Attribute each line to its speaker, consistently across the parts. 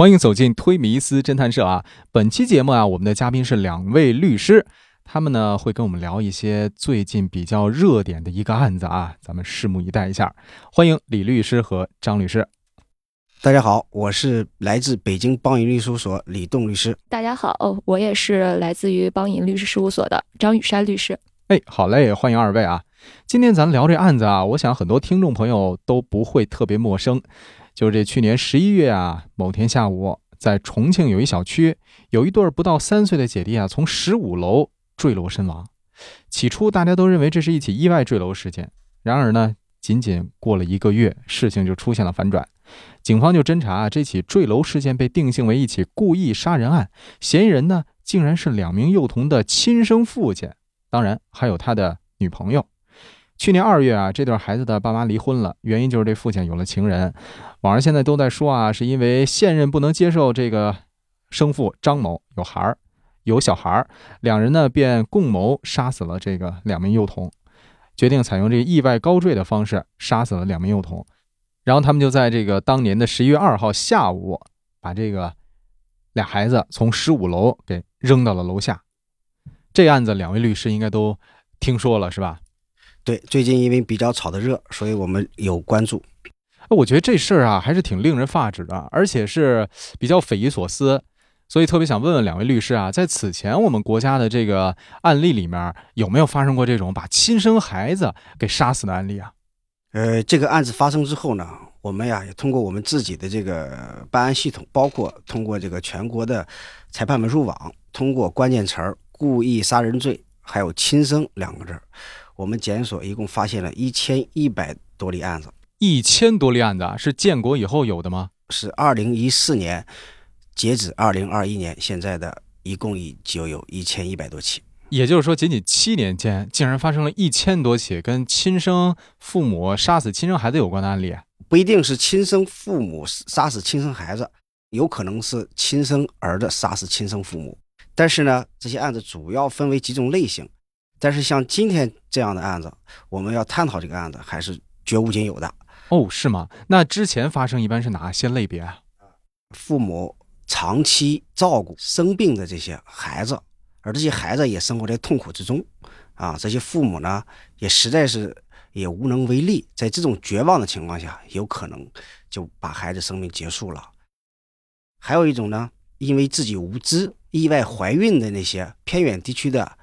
Speaker 1: 欢迎走进推迷思侦探社啊！本期节目啊，我们的嘉宾是两位律师，他们呢会跟我们聊一些最近比较热点的一个案子啊，咱们拭目以待一下。欢迎李律师和张律师。
Speaker 2: 大家好，我是来自北京邦银律师事务所李栋律师。
Speaker 3: 大家好，我也是来自于邦银律师事务所的张雨山律师。
Speaker 1: 哎，好嘞，欢迎二位啊！今天咱聊这案子啊，我想很多听众朋友都不会特别陌生。就是这去年十一月啊，某天下午，在重庆有一小区，有一对不到三岁的姐弟啊，从十五楼坠楼身亡。起初大家都认为这是一起意外坠楼事件，然而呢，仅仅过了一个月，事情就出现了反转。警方就侦查这起坠楼事件，被定性为一起故意杀人案，嫌疑人呢，竟然是两名幼童的亲生父亲，当然还有他的女朋友。去年二月啊，这对孩子的爸妈离婚了，原因就是这父亲有了情人。网上现在都在说啊，是因为现任不能接受这个生父张某有孩儿、有小孩儿，两人呢便共谋杀死了这个两名幼童，决定采用这意外高坠的方式杀死了两名幼童。然后他们就在这个当年的十一月二号下午，把这个俩孩子从十五楼给扔到了楼下。这案子两位律师应该都听说了是吧？
Speaker 2: 对，最近因为比较炒的热，所以我们有关注。
Speaker 1: 我觉得这事儿啊，还是挺令人发指的，而且是比较匪夷所思，所以特别想问问两位律师啊，在此前我们国家的这个案例里面，有没有发生过这种把亲生孩子给杀死的案例啊？
Speaker 2: 呃，这个案子发生之后呢，我们呀也通过我们自己的这个办案系统，包括通过这个全国的裁判文书网，通过关键词儿“故意杀人罪”还有“亲生”两个字儿。我们检索一共发现了一千一百多例案子，
Speaker 1: 一千多例案子是建国以后有的吗？
Speaker 2: 是二零一四年，截止二零二一年，现在的一共已就有一千一百多起。
Speaker 1: 也就是说，仅仅七年间，竟然发生了一千多起跟亲生父母杀死亲生孩子有关的案例。
Speaker 2: 不一定是亲生父母杀死亲生孩子，有可能是亲生儿子杀死亲生父母。但是呢，这些案子主要分为几种类型。但是像今天这样的案子，我们要探讨这个案子还是绝无仅有的
Speaker 1: 哦？是吗？那之前发生一般是哪些类别啊？
Speaker 2: 父母长期照顾生病的这些孩子，而这些孩子也生活在痛苦之中啊。这些父母呢，也实在是也无能为力，在这种绝望的情况下，有可能就把孩子生命结束了。还有一种呢，因为自己无知意外怀孕的那些偏远地区的。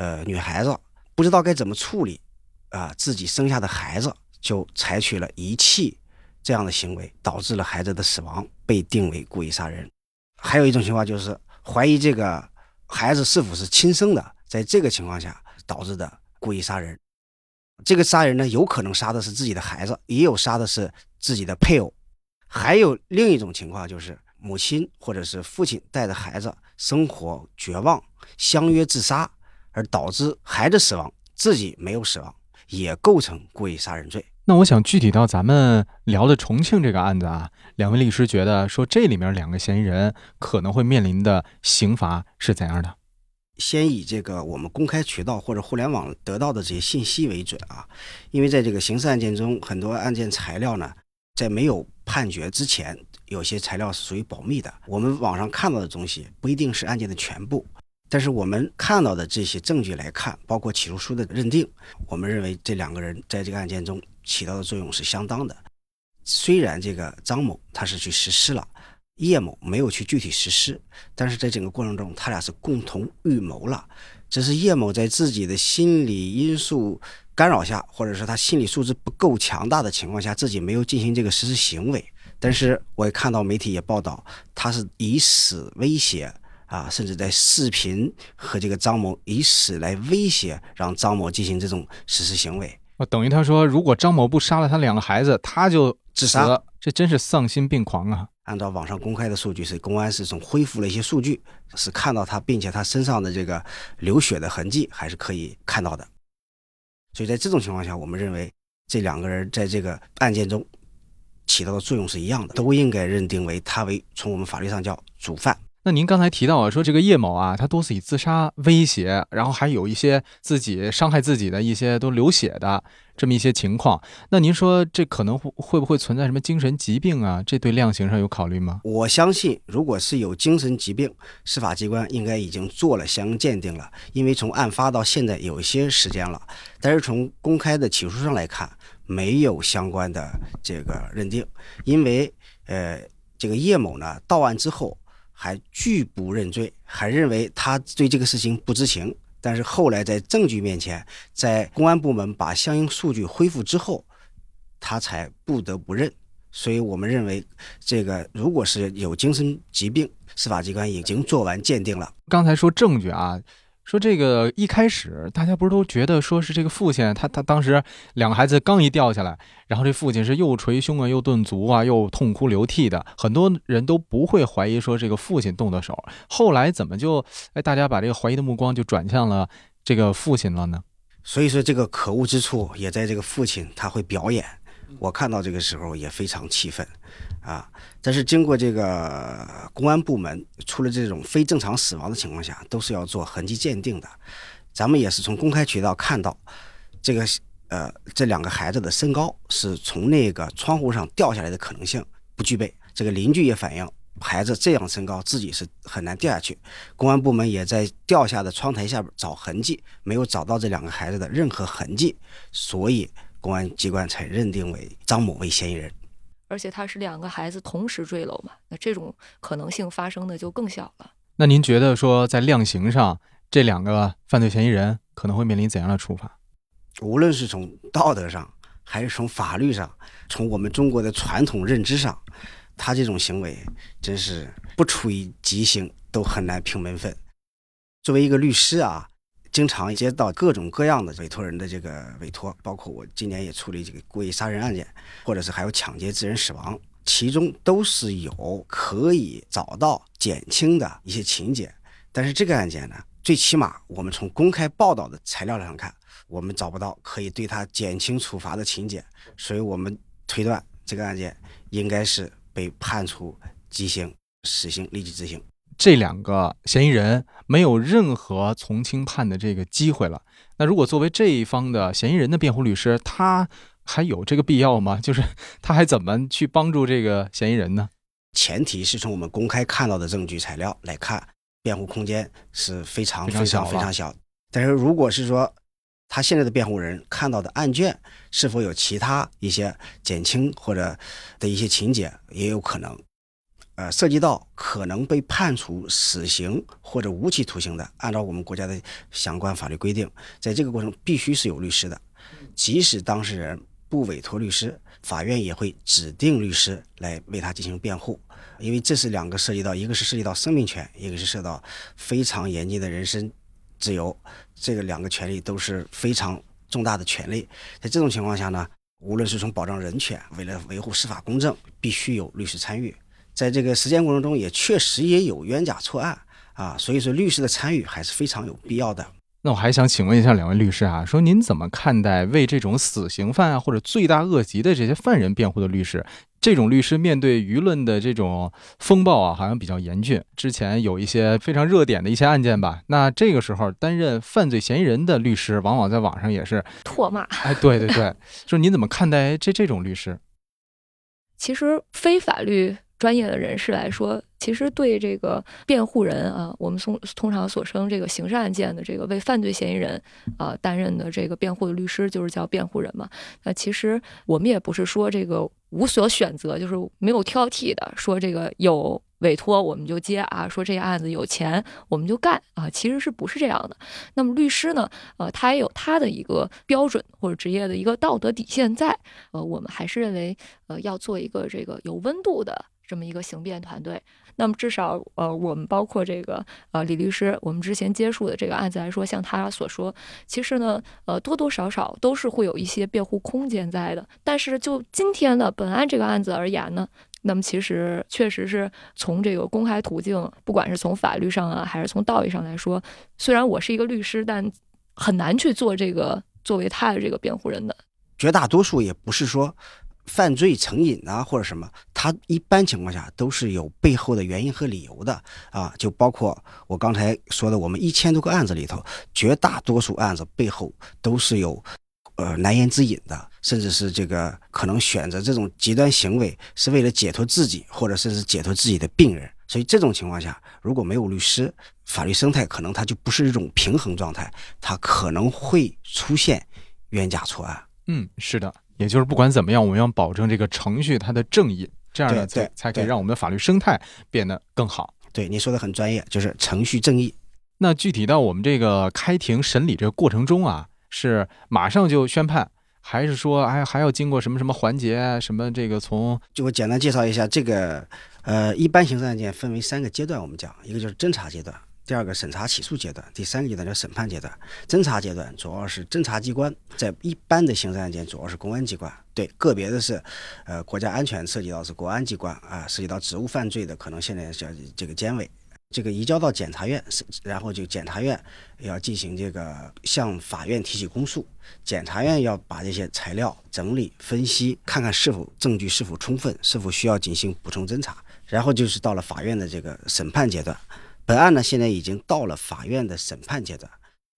Speaker 2: 呃，女孩子不知道该怎么处理，啊，自己生下的孩子就采取了遗弃这样的行为，导致了孩子的死亡，被定为故意杀人。还有一种情况就是怀疑这个孩子是否是亲生的，在这个情况下导致的故意杀人。这个杀人呢，有可能杀的是自己的孩子，也有杀的是自己的配偶。还有另一种情况就是母亲或者是父亲带着孩子生活绝望，相约自杀。而导致孩子死亡，自己没有死亡，也构成故意杀人罪。
Speaker 1: 那我想具体到咱们聊的重庆这个案子啊，两位律师觉得说这里面两个嫌疑人可能会面临的刑罚是怎样的？
Speaker 2: 先以这个我们公开渠道或者互联网得到的这些信息为准啊，因为在这个刑事案件中，很多案件材料呢，在没有判决之前，有些材料是属于保密的。我们网上看到的东西不一定是案件的全部。但是我们看到的这些证据来看，包括起诉书的认定，我们认为这两个人在这个案件中起到的作用是相当的。虽然这个张某他是去实施了，叶某没有去具体实施，但是在整个过程中，他俩是共同预谋了。只是叶某在自己的心理因素干扰下，或者说他心理素质不够强大的情况下，自己没有进行这个实施行为。但是我也看到媒体也报道，他是以死威胁。啊，甚至在视频和这个张某以死来威胁，让张某进行这种实施行为。
Speaker 1: 啊，等于他说，如果张某不杀了他两个孩子，他就
Speaker 2: 自杀。
Speaker 1: 这真是丧心病狂啊！
Speaker 2: 按照网上公开的数据，是公安是从恢复了一些数据，是看到他，并且他身上的这个流血的痕迹还是可以看到的。所以在这种情况下，我们认为这两个人在这个案件中起到的作用是一样的，都应该认定为他为从我们法律上叫主犯。
Speaker 1: 那您刚才提到啊，说这个叶某啊，他多次以自杀威胁，然后还有一些自己伤害自己的一些都流血的这么一些情况。那您说这可能会会不会存在什么精神疾病啊？这对量刑上有考虑吗？
Speaker 2: 我相信，如果是有精神疾病，司法机关应该已经做了相应鉴定了。因为从案发到现在有一些时间了，但是从公开的起诉书上来看，没有相关的这个认定。因为呃，这个叶某呢，到案之后。还拒不认罪，还认为他对这个事情不知情。但是后来在证据面前，在公安部门把相应数据恢复之后，他才不得不认。所以我们认为，这个如果是有精神疾病，司法机关已经做完鉴定了。
Speaker 1: 刚才说证据啊。说这个一开始大家不是都觉得说是这个父亲他他当时两个孩子刚一掉下来，然后这父亲是又捶胸啊又顿足啊又痛哭流涕的，很多人都不会怀疑说这个父亲动的手。后来怎么就哎大家把这个怀疑的目光就转向了这个父亲了呢？
Speaker 2: 所以说这个可恶之处也在这个父亲他会表演，我看到这个时候也非常气愤。啊！但是经过这个公安部门出了这种非正常死亡的情况下，都是要做痕迹鉴定的。咱们也是从公开渠道看到，这个呃这两个孩子的身高是从那个窗户上掉下来的可能性不具备。这个邻居也反映，孩子这样身高自己是很难掉下去。公安部门也在掉下的窗台下边找痕迹，没有找到这两个孩子的任何痕迹，所以公安机关才认定为张某为嫌疑人。
Speaker 3: 而且他是两个孩子同时坠楼嘛，那这种可能性发生的就更小了。
Speaker 1: 那您觉得说在量刑上，这两个犯罪嫌疑人可能会面临怎样的处罚？
Speaker 2: 无论是从道德上，还是从法律上，从我们中国的传统认知上，他这种行为真是不处以极刑都很难平门分。作为一个律师啊。经常接到各种各样的委托人的这个委托，包括我今年也处理这个故意杀人案件，或者是还有抢劫致人死亡，其中都是有可以找到减轻的一些情节。但是这个案件呢，最起码我们从公开报道的材料上看，我们找不到可以对他减轻处罚的情节，所以我们推断这个案件应该是被判处极刑，死刑立即执行。
Speaker 1: 这两个嫌疑人没有任何从轻判的这个机会了。那如果作为这一方的嫌疑人的辩护律师，他还有这个必要吗？就是他还怎么去帮助这个嫌疑人呢？
Speaker 2: 前提是从我们公开看到的证据材料来看，辩护空间是非常
Speaker 1: 非
Speaker 2: 常非常小。但是如果是说他现在的辩护人看到的案卷是否有其他一些减轻或者的一些情节，也有可能。呃，涉及到可能被判处死刑或者无期徒刑的，按照我们国家的相关法律规定，在这个过程必须是有律师的。即使当事人不委托律师，法院也会指定律师来为他进行辩护，因为这是两个涉及到，一个是涉及到生命权，一个是涉及到非常严峻的人身自由，这个两个权利都是非常重大的权利。在这种情况下呢，无论是从保障人权，为了维护司法公正，必须有律师参与。在这个实践过程中，也确实也有冤假错案啊，所以说律师的参与还是非常有必要的。
Speaker 1: 那我还想请问一下两位律师啊，说您怎么看待为这种死刑犯啊或者罪大恶极的这些犯人辩护的律师？这种律师面对舆论的这种风暴啊，好像比较严峻。之前有一些非常热点的一些案件吧，那这个时候担任犯罪嫌疑人的律师，往往在网上也是
Speaker 3: 唾骂。
Speaker 1: 哎，对对对，说您怎么看待这这种律师？
Speaker 3: 其实非法律。专业的人士来说，其实对这个辩护人啊，我们通通常所称这个刑事案件的这个为犯罪嫌疑人啊担任的这个辩护的律师，就是叫辩护人嘛。那其实我们也不是说这个无所选择，就是没有挑剔的，说这个有。委托我们就接啊，说这个案子有钱我们就干啊，其实是不是这样的？那么律师呢？呃，他也有他的一个标准或者职业的一个道德底线在。呃，我们还是认为，呃，要做一个这个有温度的这么一个刑辩团队。那么至少，呃，我们包括这个呃李律师，我们之前接触的这个案子来说，像他所说，其实呢，呃，多多少少都是会有一些辩护空间在的。但是就今天的本案这个案子而言呢？那么其实确实是从这个公开途径，不管是从法律上啊，还是从道义上来说，虽然我是一个律师，但很难去做这个作为他的这个辩护人的。
Speaker 2: 绝大多数也不是说犯罪成瘾啊或者什么，他一般情况下都是有背后的原因和理由的啊，就包括我刚才说的，我们一千多个案子里头，绝大多数案子背后都是有呃难言之隐的，甚至是这个可能选择这种极端行为是为了解脱自己，或者甚至解脱自己的病人。所以这种情况下，如果没有律师，法律生态可能它就不是一种平衡状态，它可能会出现冤假错案。
Speaker 1: 嗯，是的，也就是不管怎么样，我们要保证这个程序它的正义，这样呢才才可以让我们的法律生态变得更好。
Speaker 2: 对你说的很专业，就是程序正义。
Speaker 1: 那具体到我们这个开庭审理这个过程中啊，是马上就宣判，还是说哎还要经过什么什么环节啊？什么这个从
Speaker 2: 就我简单介绍一下这个，呃，一般刑事案件分为三个阶段，我们讲，一个就是侦查阶段，第二个审查起诉阶段，第三个阶段叫审判阶段。侦查阶段主要是侦查机关，在一般的刑事案件主要是公安机关，对个别的是，呃，国家安全涉及到是国安机关啊，涉及到职务犯罪的可能现在叫这个监委。这个移交到检察院，然后就检察院要进行这个向法院提起公诉，检察院要把这些材料整理分析，看看是否证据是否充分，是否需要进行补充侦查，然后就是到了法院的这个审判阶段。本案呢，现在已经到了法院的审判阶段。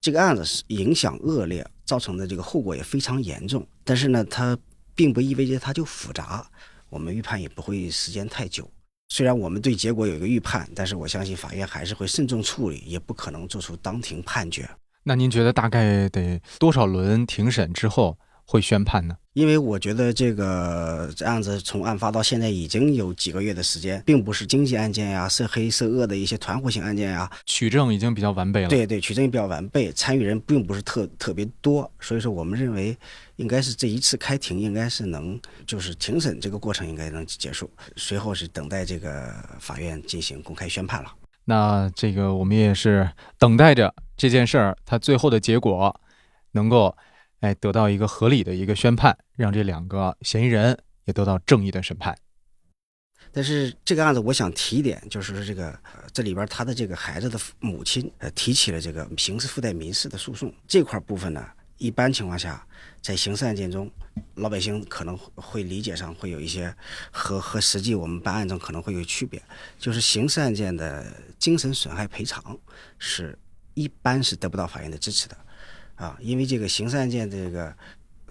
Speaker 2: 这个案子是影响恶劣，造成的这个后果也非常严重，但是呢，它并不意味着它就复杂，我们预判也不会时间太久。虽然我们对结果有一个预判，但是我相信法院还是会慎重处理，也不可能做出当庭判决。
Speaker 1: 那您觉得大概得多少轮庭审之后会宣判呢？
Speaker 2: 因为我觉得这个这案子从案发到现在已经有几个月的时间，并不是经济案件呀、涉黑涉恶的一些团伙性案件呀。
Speaker 1: 取证已经比较完备了。，
Speaker 2: 对对，取证也比较完备，参与人并不是特特别多，所以说我们认为应该是这一次开庭应该是能就是庭审这个过程应该能结束，随后是等待这个法院进行公开宣判了。
Speaker 1: 那这个我们也是等待着这件事儿它最后的结果能够哎得到一个合理的一个宣判，让这两个嫌疑人也得到正义的审判。
Speaker 2: 但是这个案子，我想提一点，就是说这个、这里边他的这个孩子的母亲呃提起了这个刑事附带民事的诉讼这块部分呢，一般情况下在刑事案件中，老百姓可能会理解上会有一些和和实际我们办案中可能会有区别，就是刑事案件的精神损害赔偿是一般是得不到法院的支持的，啊，因为这个刑事案件这个。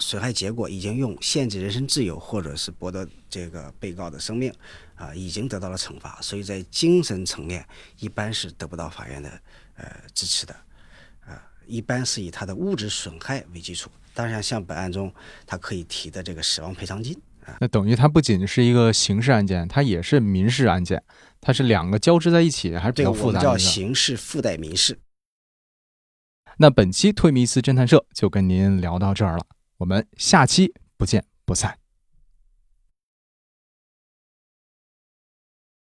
Speaker 2: 损害结果已经用限制人身自由或者是剥夺这个被告的生命，啊，已经得到了惩罚，所以在精神层面一般是得不到法院的呃支持的，啊，一般是以他的物质损害为基础。当然，像本案中他可以提的这个死亡赔偿金，啊，
Speaker 1: 那等于它不仅是一个刑事案件，它也是民事案件，它是两个交织在一起，还是比较复杂的一个。
Speaker 2: 刑事附带民事。
Speaker 1: 那本期推迷斯侦探社就跟您聊到这儿了，我们下期不见不散。